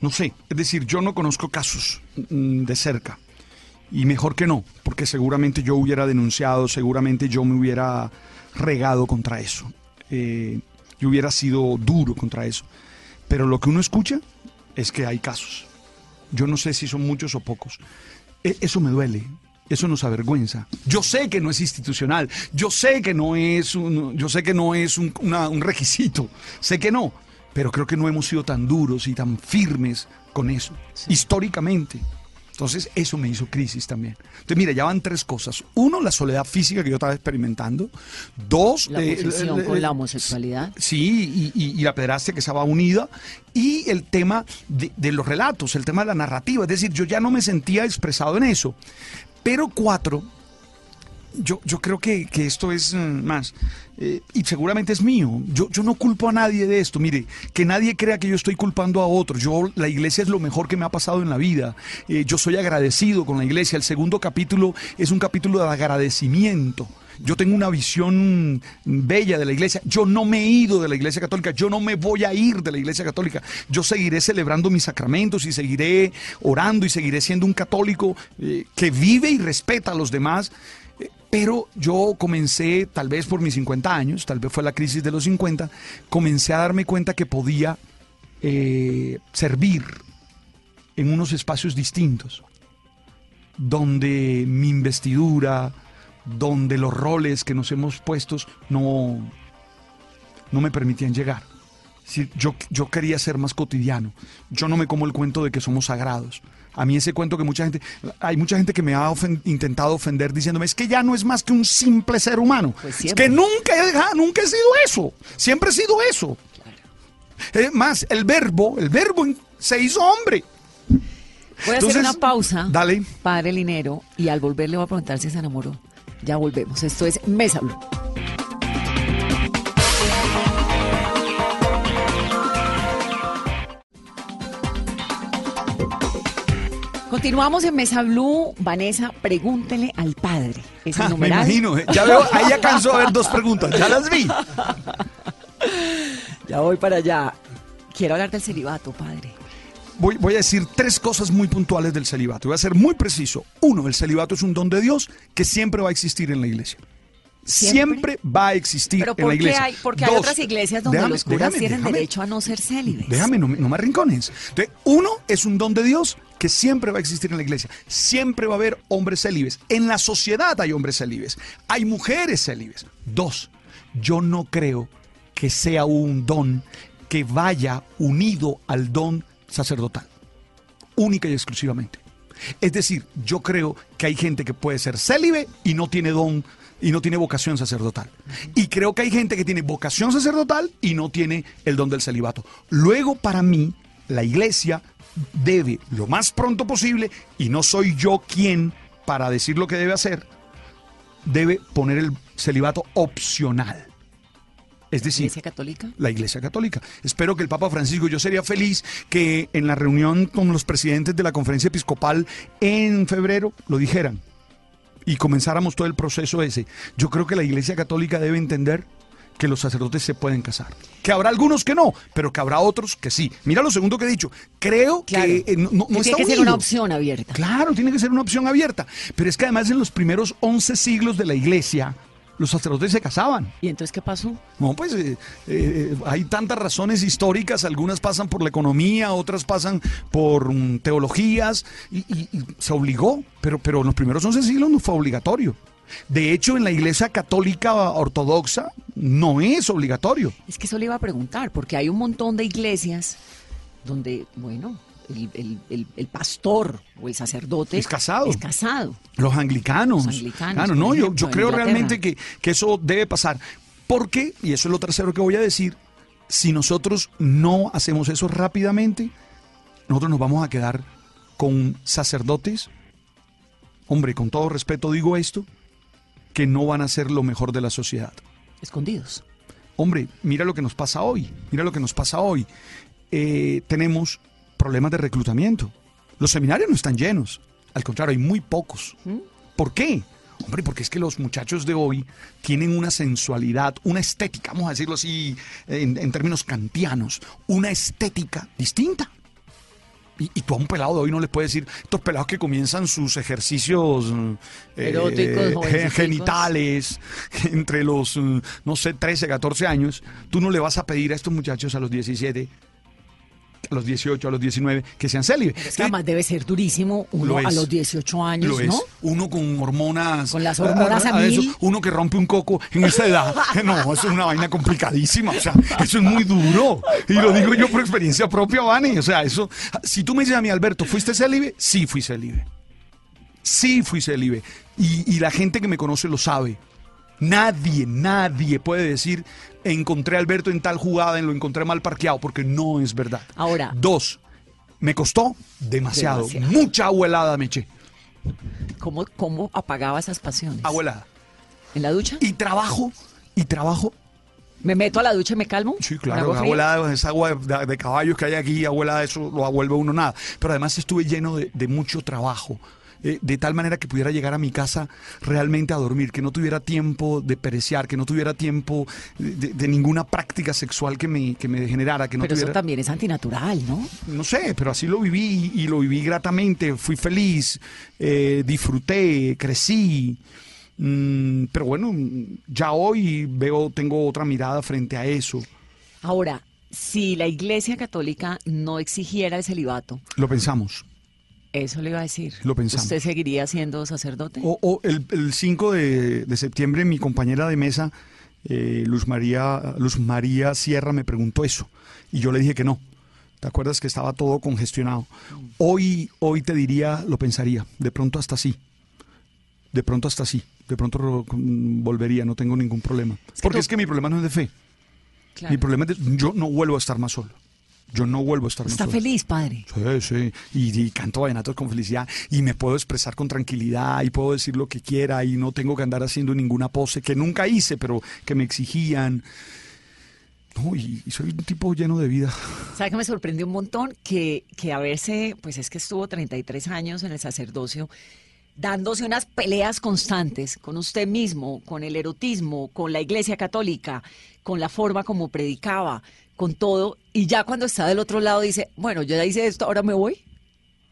No sé, es decir, yo no conozco casos mm, de cerca. Y mejor que no, porque seguramente yo hubiera denunciado, seguramente yo me hubiera regado contra eso. Eh, yo hubiera sido duro contra eso. Pero lo que uno escucha es que hay casos. Yo no sé si son muchos o pocos. E- eso me duele. Eso nos avergüenza. Yo sé que no es institucional. Yo sé que no es un, yo sé que no es un, una- un requisito. Sé que no. Pero creo que no hemos sido tan duros y tan firmes con eso. Históricamente. Entonces, eso me hizo crisis también. Entonces, mira, ya van tres cosas. Uno, la soledad física que yo estaba experimentando. Dos, La eh, posición eh, con la homosexualidad. Sí, y, y- y la pederastia que estaba unida. Y el tema de, de los relatos, el tema de la narrativa. Es decir, yo ya no me sentía expresado en eso. Pero cuatro, yo, yo creo que, que esto es mm, más, eh, y seguramente es mío. Yo, yo no culpo a nadie de esto. Mire, que nadie crea que yo estoy culpando a otro. Yo, la iglesia es lo mejor que me ha pasado en la vida. Eh, yo soy agradecido con la iglesia. El segundo capítulo es un capítulo de agradecimiento. Yo tengo una visión bella de la iglesia. Yo no me he ido de la iglesia católica. Yo no me voy a ir de la iglesia católica. Yo seguiré celebrando mis sacramentos y seguiré orando y seguiré siendo un católico eh, que vive y respeta a los demás. Pero yo comencé, tal vez por mis 50 años, tal vez fue la crisis de los 50, comencé a darme cuenta que podía eh, servir en unos espacios distintos, donde mi investidura, donde los roles que nos hemos puestos no, no me permitían llegar. Yo, yo quería ser más cotidiano. Yo no me como el cuento de que somos sagrados. A mí ese cuento que mucha gente, hay mucha gente que me ha ofen- intentado ofender diciéndome, es que ya no es más que un simple ser humano. Pues es que nunca he, nunca he sido eso. Siempre he sido eso. Es más, el verbo, el verbo se hizo hombre. Voy a Entonces, hacer una pausa, dale. padre Linero, y al volver le voy a preguntar si se enamoró. Ya volvemos. Esto es Mesa Blue. Continuamos en Mesa Blue. Vanessa, pregúntele al padre. Ese Ja, me numeral. imagino. eh. Ya veo, ahí ya cansó a ver dos preguntas. Ya las vi. Ya voy para allá. Quiero hablar del celibato, padre. Voy, voy a decir tres cosas muy puntuales del celibato. Voy a ser muy preciso. Uno, el celibato es un don de Dios que siempre va a existir en la iglesia. ¿Siempre? Siempre, va a existir Pero en la ¿por qué iglesia. hay, porque hay Dos, otras iglesias donde déjame- los curas déjame- tienen déjame- derecho a no ser célibes? Déjame, no, me- no arrincones. Entonces, uno es un don de Dios que siempre va a existir en la iglesia. Siempre va a haber hombres célibes. En la sociedad hay hombres célibes. Hay mujeres célibes. Dos, yo no creo que sea un don que vaya unido al don sacerdotal. Única y exclusivamente. Es decir, yo creo que hay gente que puede ser célibe y no tiene don y no tiene vocación sacerdotal. Y creo que hay gente que tiene vocación sacerdotal y no tiene el don del celibato. Luego, para mí, la iglesia debe, lo más pronto posible, y no soy yo quien para decir lo que debe hacer, debe poner el celibato opcional. Es decir, ¿Iglesia católica? la Iglesia Católica. Espero que el Papa Francisco, yo sería feliz que en la reunión con los presidentes de la conferencia episcopal en febrero lo dijeran y comenzáramos todo el proceso ese. Yo creo que la Iglesia Católica debe entender que los sacerdotes se pueden casar. Que habrá algunos que no, pero que habrá otros que sí. Mira lo segundo que he dicho. Creo Claro. que eh, no, no- está tiene que ser una opción abierta. Claro, tiene que ser una opción abierta. Pero es que además en los primeros 11 siglos de la Iglesia, los sacerdotes se casaban. ¿Y entonces qué pasó? No, pues eh, eh, hay tantas razones históricas, algunas pasan por la economía, otras pasan por mm, teologías, y, y- y se obligó, pero, pero en los primeros 11 siglos no fue obligatorio. De hecho, en la iglesia católica ortodoxa no es obligatorio. Es que eso le iba a preguntar, porque hay un montón de iglesias donde, bueno, el, el- el- el pastor o el sacerdote Es casado. Es casado. Los anglicanos. Los anglicanos, Claro, no, yo, ejemplo, yo creo Inglaterra. realmente que, que eso debe pasar. Porque, y eso es lo tercero que voy a decir, si nosotros no hacemos eso rápidamente, nosotros nos vamos a quedar con sacerdotes, hombre, con todo respeto digo esto, que no van a ser lo mejor de la sociedad. Escondidos. Hombre, mira lo que nos pasa hoy, mira lo que nos pasa hoy. Eh, tenemos problemas de reclutamiento. Los seminarios no están llenos, al contrario, hay muy pocos. ¿Por qué? Hombre, porque es que los muchachos de hoy tienen una sensualidad, una estética, vamos a decirlo así en, en términos kantianos, una estética distinta. Y, y tú a un pelado de hoy no le puedes decir, estos pelados que comienzan sus ejercicios eh, Eróticos, genitales entre los, mm, no sé, 13, 14 años, tú no le vas a pedir a estos muchachos a los 17, a los 18, a los 19, que sean célibes. Es que además debe ser durísimo uno Lo a los 18 años, Lo es. ¿no? Uno con hormonas. Con las hormonas a mil. uno que rompe un coco en esa edad. No, eso es una vaina complicadísima. O sea, eso es muy duro. Y lo digo yo por experiencia propia, Vani. O sea, eso. Si tú me dices a mí, Alberto, ¿fuiste célibe? Sí, fui célibe. Sí, fui célibe. Y, y la gente que me conoce lo sabe. Nadie, nadie puede decir, encontré a Alberto en tal jugada, en lo encontré mal parqueado, porque no es verdad. Ahora. Dos, me costó demasiado. Demasiado. Mucha abuelada me eché. ¿Cómo, ¿Cómo apagaba esas pasiones? Abuelada. ¿En la ducha? Y trabajo, y trabajo. ¿Me meto a la ducha y me calmo? Sí, ¿Con claro, agua abuelada, esa agua de, de caballos que hay aquí, abuelada, eso lo vuelve uno nada. Pero además estuve lleno de, de mucho trabajo. Eh, de tal manera que pudiera llegar a mi casa realmente a dormir, que no tuviera tiempo de pereciar, que no tuviera tiempo de, de ninguna práctica sexual que me, que me degenerara, que no Pero eso tuviera... también es antinatural, ¿no? no sé, pero así lo viví y lo viví gratamente, fui feliz, eh, disfruté, crecí. Mm, pero bueno, ya hoy veo, tengo otra mirada frente a eso. Ahora, si la Iglesia Católica no exigiera el celibato, Lo pensamos. Eso le iba a decir. Lo pensamos. ¿Usted seguiría siendo sacerdote? O, o el, el 5 de, de septiembre mi compañera de mesa, eh, Luz, María, Luz María Sierra, me preguntó eso y yo le dije que no. ¿Te acuerdas que estaba todo congestionado? Hoy, hoy te diría, lo pensaría, de pronto hasta sí. De pronto hasta sí. De pronto ro- volvería, no tengo ningún problema. que Porque tú- es que mi problema no es de fe. Claro. Mi problema es de, yo no vuelvo a estar más solo. Yo no vuelvo a estar ¿Está solo. feliz, padre? Sí, sí. Y, y canto vallenatos con felicidad y me puedo expresar con tranquilidad y puedo decir lo que quiera y no tengo que andar haciendo ninguna pose que nunca hice, pero que me exigían. No, y, y soy un tipo lleno de vida. ¿Sabe que me sorprendió un montón? Que, que a verse, pues es que estuvo 33 años en el sacerdocio, dándose unas peleas constantes con usted mismo, con el erotismo, con la iglesia católica, con la forma como predicaba, con todo, y ya cuando está del otro lado dice, bueno, yo ya hice esto, ahora me voy.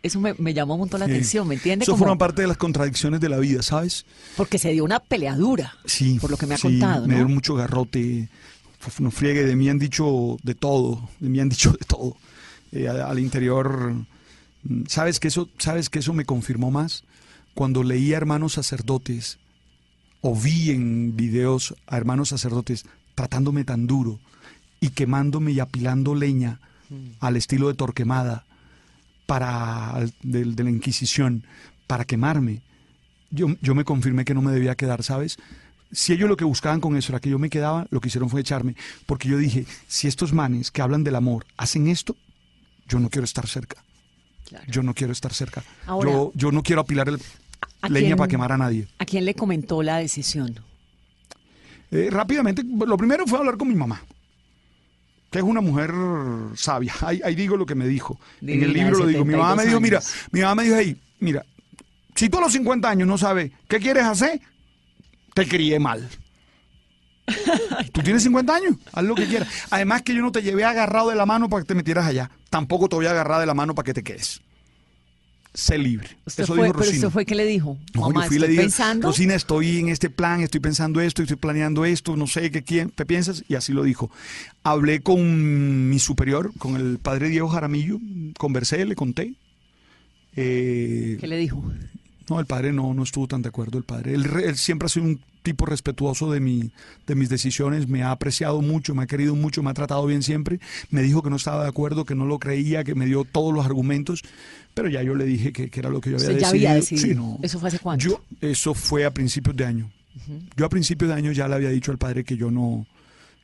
Eso me, me llamó un montón la Sí. atención, ¿me entiende? Eso Como- forma parte de las contradicciones de la vida, ¿sabes? porque se dio una peleadura, Sí. por lo que me ha sí, contado, Me ¿no? dieron mucho garrote. No friegue, de mí han dicho de todo. De mí han dicho de todo. Eh, al interior. mm, ¿Sabes que, eso, ¿Sabes que eso me confirmó más? Cuando leí a hermanos sacerdotes o vi en videos a hermanos sacerdotes tratándome tan duro y quemándome y apilando leña al estilo de Torquemada para de, de la Inquisición para quemarme. Yo, yo me confirmé que no me debía quedar, ¿sabes? Si ellos lo que buscaban con eso era que yo me quedaba, lo que hicieron fue echarme, porque yo dije, si estos manes que hablan del amor hacen esto, yo no quiero estar cerca. Claro. Yo no quiero estar cerca. Ahora- yo, yo no quiero apilar el, ¿A leña quién- para quemar a nadie. ¿A quién le comentó la decisión? Eh, rápidamente, lo primero fue hablar con mi mamá, que es una mujer sabia. Ahí, ahí digo lo que me dijo. en el libro lo digo. Mi mamá me dijo, 72 mira, mi mamá me dijo, hey, mira, si tú a los 50 años no sabes qué quieres hacer, te crié mal. Tú tienes 50 años, haz lo que quieras. Además que yo no te llevé agarrado de la mano para que te metieras allá. Tampoco te voy a agarrar de la mano para que te quedes. Sé libre. Usted Eso fue, dijo pero Rosina. usted fue que le dijo, No, mamá, yo fui le dije, pensando. Rosina, estoy en este plan, estoy pensando esto, estoy planeando esto, no sé qué, quién- qué piensas, y así lo dijo. Hablé con mi superior, con el padre Diego Jaramillo, conversé, le conté. Eh, ¿Qué le dijo? no, el padre no, no estuvo tan de acuerdo. El padre, él, él siempre ha sido un tipo respetuoso de, mi, de mis decisiones, me ha apreciado mucho, me ha querido mucho, me ha tratado bien siempre. Me dijo que no estaba de acuerdo, que no lo creía, que me dio todos los argumentos, pero ya yo le dije que, que era lo que yo había Usted ya decidido. había decidido. Sí, no. ¿Eso fue hace cuánto? Yo, eso fue a principios de año. Yo a principios de año ya le había dicho al padre que yo no,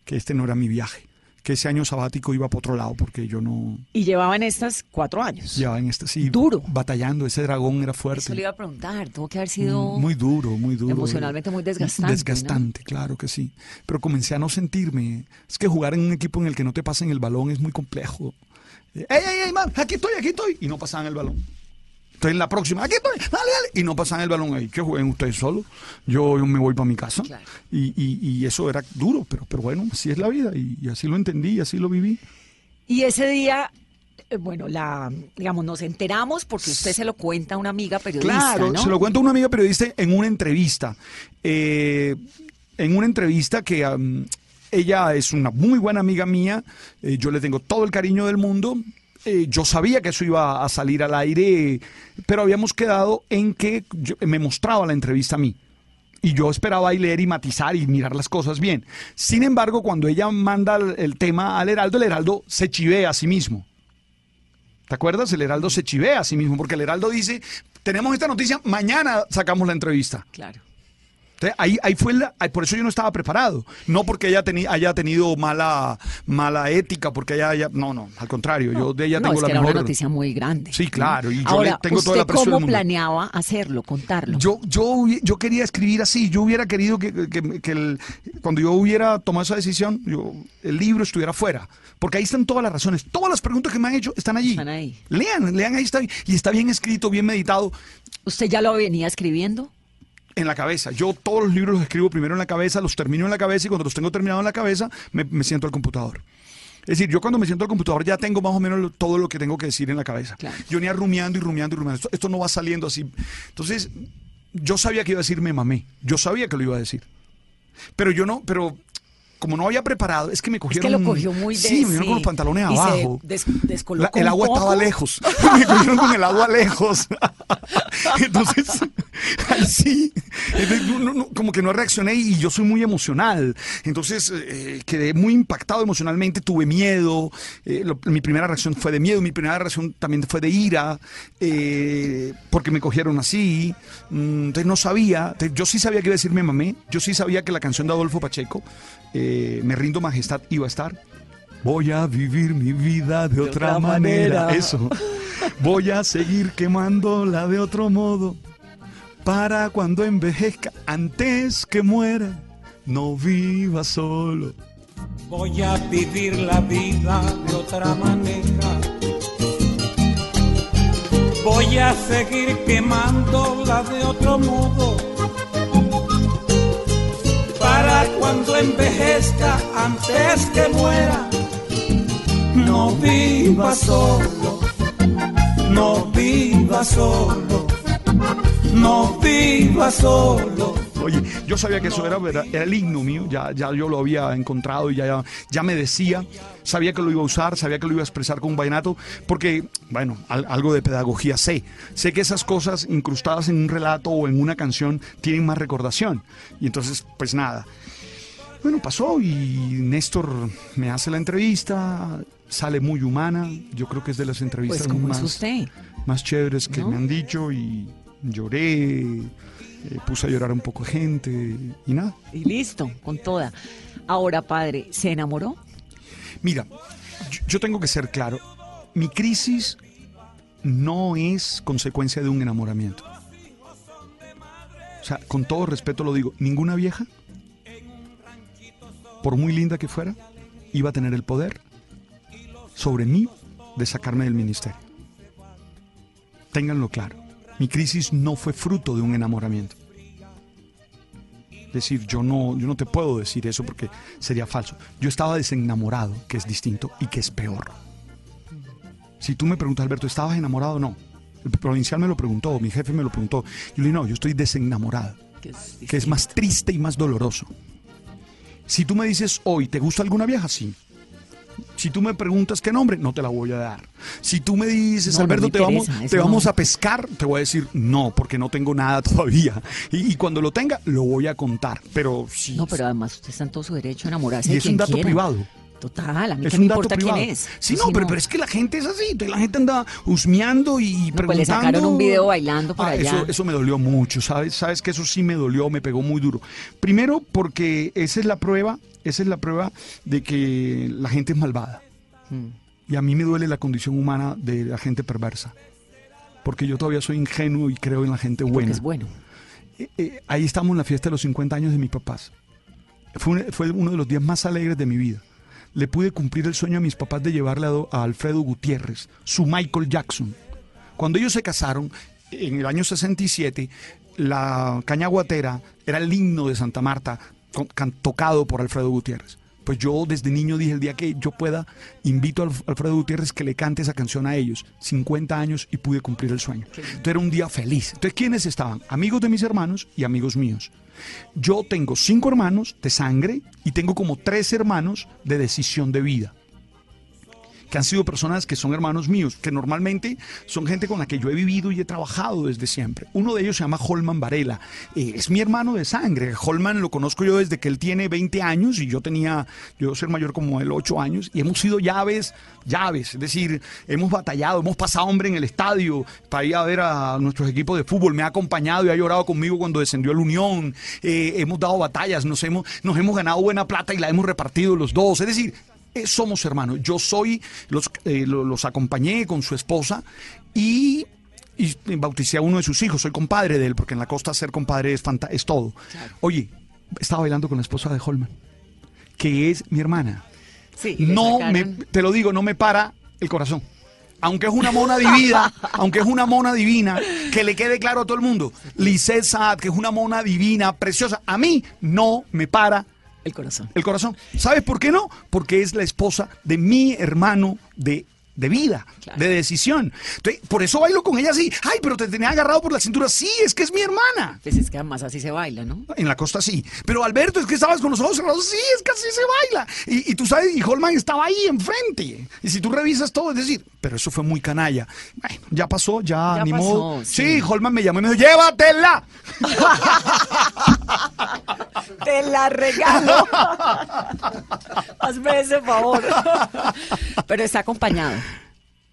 que este no era mi viaje, que ese año sabático iba para otro lado porque yo no Y llevaban estas cuatro años. llevaba en este sí Duro. batallando, ese dragón era fuerte. Eso le iba a preguntar, tuvo que haber sido... Muy duro, muy duro. Emocionalmente muy desgastante, Desgastante, claro que sí. Pero comencé a no sentirme. Es que jugar en un equipo en el que no te pasen el balón es muy complejo. ¡Ey, ey, ey, man! Aquí estoy, aquí estoy. Y no pasaban el balón. Entonces en la próxima, aquí estoy, dale, dale. Y no pasaban el balón ahí. Que jueguen ustedes solos. Yo, yo me voy para mi casa. Claro. Y, y- y eso era duro, pero, pero bueno, así es la vida. Y, y así lo entendí, y así lo viví. Y ese día, eh, bueno, la, digamos, nos enteramos porque usted se lo cuenta a una amiga periodista, Claro, ¿no? se lo cuento a una amiga periodista en una entrevista. Eh, en una entrevista que ella es una muy buena amiga mía, eh, yo le tengo todo el cariño del mundo. eh, yo sabía que eso iba a salir al aire, pero habíamos quedado en que yo- me mostraba la entrevista a mí. Y yo esperaba ahí leer y matizar y mirar las cosas bien. Sin embargo, cuando ella manda el tema al Heraldo, el Heraldo se chivea a sí mismo. ¿Te acuerdas? El Heraldo se chivea a sí mismo, porque el Heraldo dice, tenemos esta noticia, mañana sacamos la entrevista. Claro. Ahí, ahí fue la- por eso yo no estaba preparado. No porque ella teni- haya tenido mala, mala ética, porque ella haya, no, no, al contrario, yo de ella no, tengo es la que era mejor. una noticia muy grande. Sí, claro, y yo Ahora, le tengo ¿usted todo el aprecio del cómo mundo. planeaba hacerlo, contarlo? Yo, yo, yo quería escribir así, yo hubiera querido que, que- que el- cuando yo hubiera tomado esa decisión, yo, el libro estuviera fuera, porque ahí están todas las razones, todas las preguntas que me han hecho están allí. Están ahí. Lean, lean ahí está, y está bien escrito, bien meditado ¿Usted ya lo venía escribiendo? En la cabeza. Yo todos los libros los escribo primero en la cabeza, los termino en la cabeza y cuando los tengo terminados en la cabeza me, me siento al computador. Es decir, yo cuando me siento al computador ya tengo más o menos lo- todo lo que tengo que decir en la cabeza. Claro. Yo ni rumiando y rumiando y rumiando. Esto, esto no va saliendo así. Entonces, yo sabía que iba a decir me mamé. Yo sabía que lo iba a decir. Pero yo no, pero como no había preparado, es que me Es cogieron. que lo cogió muy de... Sí, me dieron con los pantalones y se abajo. des- La- descolocó el agua poco. estaba lejos. Me cogieron con el agua lejos. Entonces, ahí sí. Entonces, no, no, no, como que no reaccioné y yo soy muy emocional. Entonces, eh, quedé muy impactado emocionalmente, tuve miedo. eh, lo- mi primera reacción fue de miedo, mi primera reacción también fue de ira, eh, porque me cogieron así. Mm, Entonces, no sabía. Entonces, yo sí sabía que iba a decir me mamé. Yo sí sabía que la canción de Adolfo Pacheco, eh, Me rindo majestad, iba a estar. Voy a vivir mi vida de, otra, otra manera. manera. Eso. Voy a seguir quemándola de otro modo. Para cuando envejezca, antes que muera, no viva solo. Voy a vivir la vida de otra manera. Voy a seguir quemándola de otro modo. Cuando envejezca, antes que muera, no viva solo. No viva solo. No viva solo. Oye, yo sabía que eso era, era, era el himno mío, ya, ya yo lo había encontrado y ya, ya me decía, sabía que lo iba a usar, sabía que lo iba a expresar con un vallenato, porque, bueno, al- algo de pedagogía sé. Sé que esas cosas incrustadas en un relato o en una canción tienen más recordación. Y entonces, pues nada. Bueno, pasó y Néstor me hace la entrevista sale muy humana. Yo creo que es de las entrevistas Pues más, más chéveres que ¿No? me han dicho y lloré, eh, puse a llorar un poco gente y nada. Y listo, con toda. Ahora, padre, ¿se enamoró? Mira, yo, yo tengo que ser claro, mi crisis no es consecuencia de un enamoramiento. O sea, con todo respeto lo digo, ninguna vieja, por muy linda que fuera, iba a tener el poder sobre mí de sacarme del ministerio. Ténganlo claro, mi crisis no fue fruto de un enamoramiento. Es decir, yo no, yo no te puedo decir eso porque sería falso. Yo estaba desenamorado, que es distinto y que es peor. Si tú me preguntas, Alberto, ¿estabas enamorado o no? El provincial me lo preguntó, mi jefe me lo preguntó. Yo le dije, no, yo estoy desenamorado, Que es, que es más triste y más doloroso. Si tú me dices hoy, ¿te gusta alguna vieja? Sí. Si tú me preguntas qué nombre, no te la voy a dar. Si tú me dices, No, no Alberto, me te, vamos, interesa, te no. vamos a pescar, te voy a decir no, porque no tengo nada todavía. Y, y cuando lo tenga, lo voy a contar. Pero sí. No, pero además usted está en todo su derecho a enamorarse y de es quien un dato quiera. privado. Total, a mí Es que me importa privado. quién es. Sí, no, pero, pero es que la gente es así. La gente anda husmeando y No, preguntando. pues le sacaron un video bailando por Ah, allá. Eso, eso me dolió mucho, ¿sabes? Sabes que eso sí me dolió, me pegó muy duro. Primero porque esa es la prueba, esa es la prueba de que la gente es malvada. Mm. Y a mí me duele la condición humana de la gente perversa. Porque yo todavía soy ingenuo y creo en la gente Porque buena. es bueno. Eh, eh, ahí estamos en la fiesta de los 50 años de mis papás. Fue, un- fue uno de los días más alegres de mi vida. Le pude cumplir el sueño a mis papás de llevarle a, do- a Alfredo Gutiérrez, su Michael Jackson. Cuando ellos se casaron, en el año 67, la cañaguatera era el himno de Santa Marta, con- tocado por Alfredo Gutiérrez. Pues yo desde niño dije, el día que yo pueda, invito a Alf- Alfredo Gutiérrez que le cante esa canción a ellos. 50 años y pude cumplir el sueño. Entonces era un día feliz. Entonces, ¿quiénes estaban? Amigos de mis hermanos y amigos míos. Yo tengo cinco hermanos de sangre y tengo como tres hermanos de decisión de vida que han sido personas que son hermanos míos, que normalmente son gente con la que yo he vivido y he trabajado desde siempre. Uno de ellos se llama Holman Varela, eh, es mi hermano de sangre. Holman lo conozco yo desde que él tiene 20 años y yo tenía, yo ser mayor como él, 8 años, y hemos sido llaves, llaves, es decir, hemos batallado, hemos pasado hombre en el estadio para ir a ver a nuestros equipos de fútbol, me ha acompañado y ha llorado conmigo cuando descendió el Unión, eh, hemos dado batallas, nos hemos, nos hemos ganado buena plata y la hemos repartido los dos, es decir, eh, somos hermanos. Yo soy, los, eh, lo- los acompañé con su esposa y, y bauticé a uno de sus hijos. Soy compadre de él, porque en la costa ser compadre es, fanta- es todo. Oye, estaba bailando con la esposa de Holman, que es mi hermana. Sí, No me, te lo digo, no me para el corazón. Aunque es una mona divina, aunque es una mona divina, que le quede claro a todo el mundo. Lisette Saad, que es una mona divina, preciosa, a mí no me para El corazón. el corazón. ¿Sabes por qué no? Porque es la esposa de mi hermano de, de vida, Claro. de decisión. Entonces, por eso bailo con ella así. Ay, pero te tenía agarrado por la cintura. Sí, es que es mi hermana. Pues es que además así se baila, ¿no? En la costa sí. Pero Alberto, es que estabas con los ojos cerrados. Sí, es que así se baila. Y, y tú sabes, y Holman estaba ahí enfrente. Y si tú revisas todo, es decir, pero eso fue muy canalla. Bueno, ya pasó, ya, Ya ni pasó, modo. sí. Sí, Holman me llamó y me dijo, llévatela. Te la regalo. Hazme ese favor. Pero está acompañado.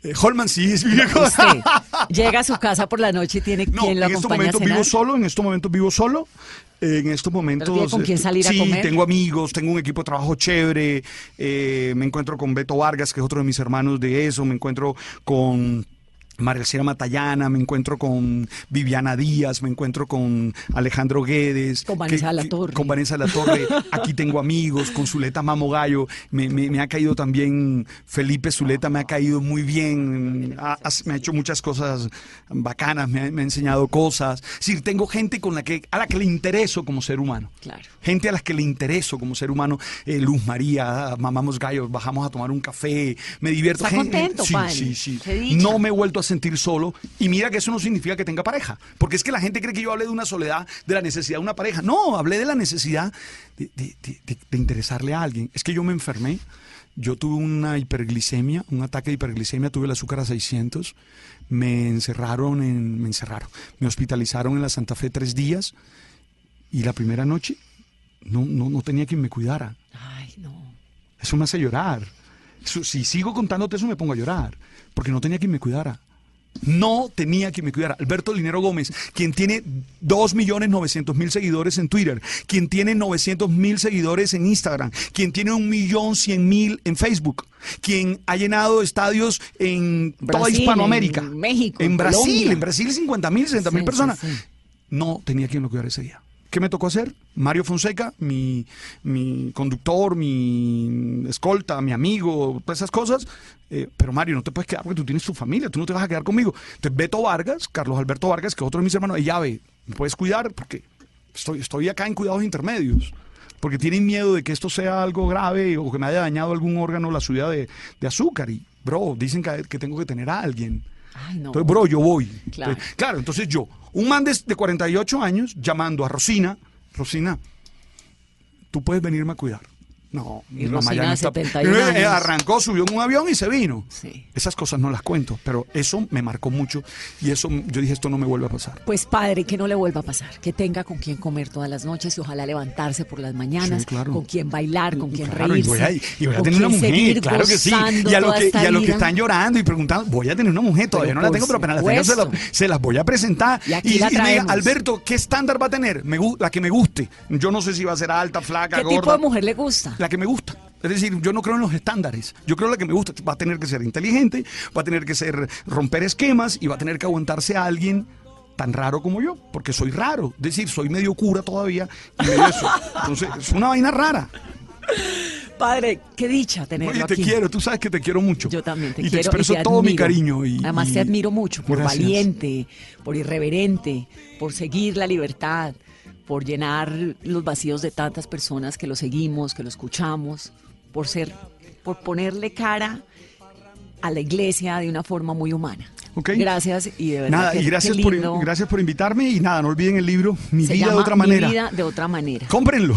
Eh, Holman sí es viejo. Usted llega a su casa por la noche y tiene No, quien lo en estos acompaña a momentos cenar. vivo solo, en estos momentos vivo solo. Eh, En estos momentos. ¿Pero tiene con quién eh, salir a sí, comer? tengo amigos, tengo un equipo de trabajo chévere. eh, me encuentro con Beto Vargas, que es otro de mis hermanos de eso. Me encuentro con. Maricela Matallana, me encuentro con Viviana Díaz, me encuentro con Alejandro Guedes. Con Vanessa que- La Torre. Con Vanessa La Torre. Aquí tengo amigos, con Zuleta Mamo Gallo. Me, me- me ha caído también Felipe Zuleta, me ha caído muy bien. Ha- ha- me ha hecho muchas cosas bacanas, me ha, me ha enseñado cosas. Es decir, tengo gente con la que, a la que le intereso como ser humano. Claro. Gente a las que le intereso como ser humano. Eh, Luz María, mamamos gallos, bajamos a tomar un café, me divierto. Está Gen- contento, sí, sí, sí. No me he vuelto a sentir solo. Y mira que eso no significa que tenga pareja. Porque es que la gente cree que yo hablé de una soledad, de la necesidad de una pareja. No, hablé de la necesidad de, de- de- de- de interesarle a alguien. Es que yo me enfermé. Yo tuve una hiperglicemia, un ataque de hiperglicemia, tuve el azúcar a 600. Me encerraron, en, me encerraron. Me hospitalizaron en la Santa Fe tres días. Y la primera noche no, no, no tenía quien me cuidara. Ay, no. Eso me hace llorar. Si sigo contándote eso me pongo a llorar, porque no tenía quien me cuidara. No tenía quien me cuidara. Alberto Linero Gómez, quien tiene 2.900.000 seguidores en Twitter, quien tiene 900.000 seguidores en Instagram, quien tiene 1.100.000 en Facebook, quien ha llenado estadios en toda Hispanoamérica. en México, En Brasil, Colombia. en Brasil 50.000, 60.000 Sí, personas. sí. No tenía quien lo cuidara ese día. ¿Qué me tocó hacer? Mario Fonseca, mi, mi conductor, mi escolta, mi amigo, todas esas cosas. Eh, pero Mario, no te puedes quedar porque tú tienes tu familia, tú no te vas a quedar conmigo. Entonces Beto Vargas, Carlos Alberto Vargas, que es otro de mis hermanos, ella ve, me puedes cuidar porque estoy, estoy acá en cuidados intermedios. Porque tienen miedo de que esto sea algo grave o que me haya dañado algún órgano la subida de, de azúcar. Y, bro, dicen que, que tengo que tener a alguien. Ay, no. Entonces, bro, yo voy. Claro. Entonces, claro, entonces yo, un man de, de 48 años llamando a Rosina, Rosina, tú puedes venirme a cuidar. No, Y mi mamá ya no de está. 71 Eh, años. Arrancó, subió en un avión y se vino. Sí. Esas cosas no las cuento, pero eso me marcó mucho y eso yo dije, esto no me vuelve a pasar. Pues padre, que no le vuelva a pasar, que tenga con quien comer todas las noches y ojalá levantarse por las mañanas, Sí, claro. con quien bailar, con quien Claro, y reírse, voy a, y voy a tener una mujer, claro que sí. Y a, lo que, y a los que están llorando y preguntando, voy a tener una mujer, todavía Pero no la tengo, pero apenas la tenga, se, la- se las voy a presentar. Y aquí la me diga. Alberto, ¿qué estándar va a tener? Me, la que me guste. Yo no sé si va a ser alta, flaca, ¿Qué gorda. tipo de mujer le gusta? La que me gusta. Es decir, yo no creo en los estándares. Yo creo en la que me gusta. Va a tener que ser inteligente, va a tener que ser romper esquemas y va a tener que aguantarse a alguien tan raro como yo, porque soy raro. Es decir, soy medio cura todavía y medio eso. Entonces, es una vaina rara. Padre, qué dicha tenerlo Oye, te aquí. quiero, tú sabes que te quiero mucho. Yo también te y quiero. te expreso y te todo mi cariño. Y, Además y- te admiro mucho por Gracias. valiente, por irreverente, por seguir la libertad, por llenar los vacíos de tantas personas que lo seguimos, que lo escuchamos, por ser, por ponerle cara a la iglesia de una forma muy humana. Ok. Gracias y de verdad. Nada, que- y gracias por, gracias por invitarme y nada, no olviden el libro Mi Se vida de otra manera. Mi vida de otra manera. Cómprenlo.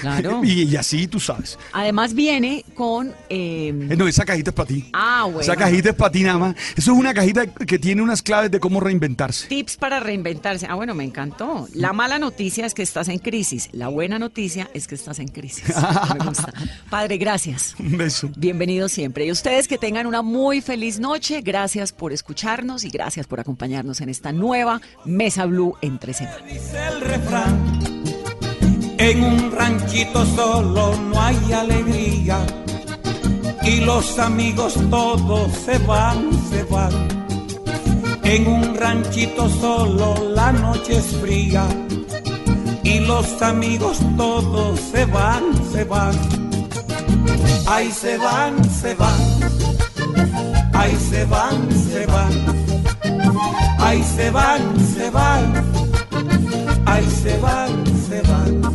Claro. y, y así tú sabes. Además viene con eh, Eh, No, esa cajita es para ti. Ah, bueno. Esa cajita es para ti nada más. Eso es una cajita que tiene unas claves de cómo reinventarse. Tips para reinventarse. Ah, bueno, me encantó. La mala noticia es que estás en crisis. La buena noticia es que estás en crisis. Me gusta. Padre, gracias. Un beso. Bienvenidos siempre. Y ustedes que tengan una muy feliz noche. Gracias por escucharnos y gracias por acompañarnos en esta nueva Mesa Blue entre semana. En un ranchito solo no hay alegría y los amigos todos se van, se van. En un ranchito solo la noche es fría y los amigos todos se van, se van. Ahí se van, se van. Ahí se van, se van. Ahí se van, se van. Ahí se van, se van.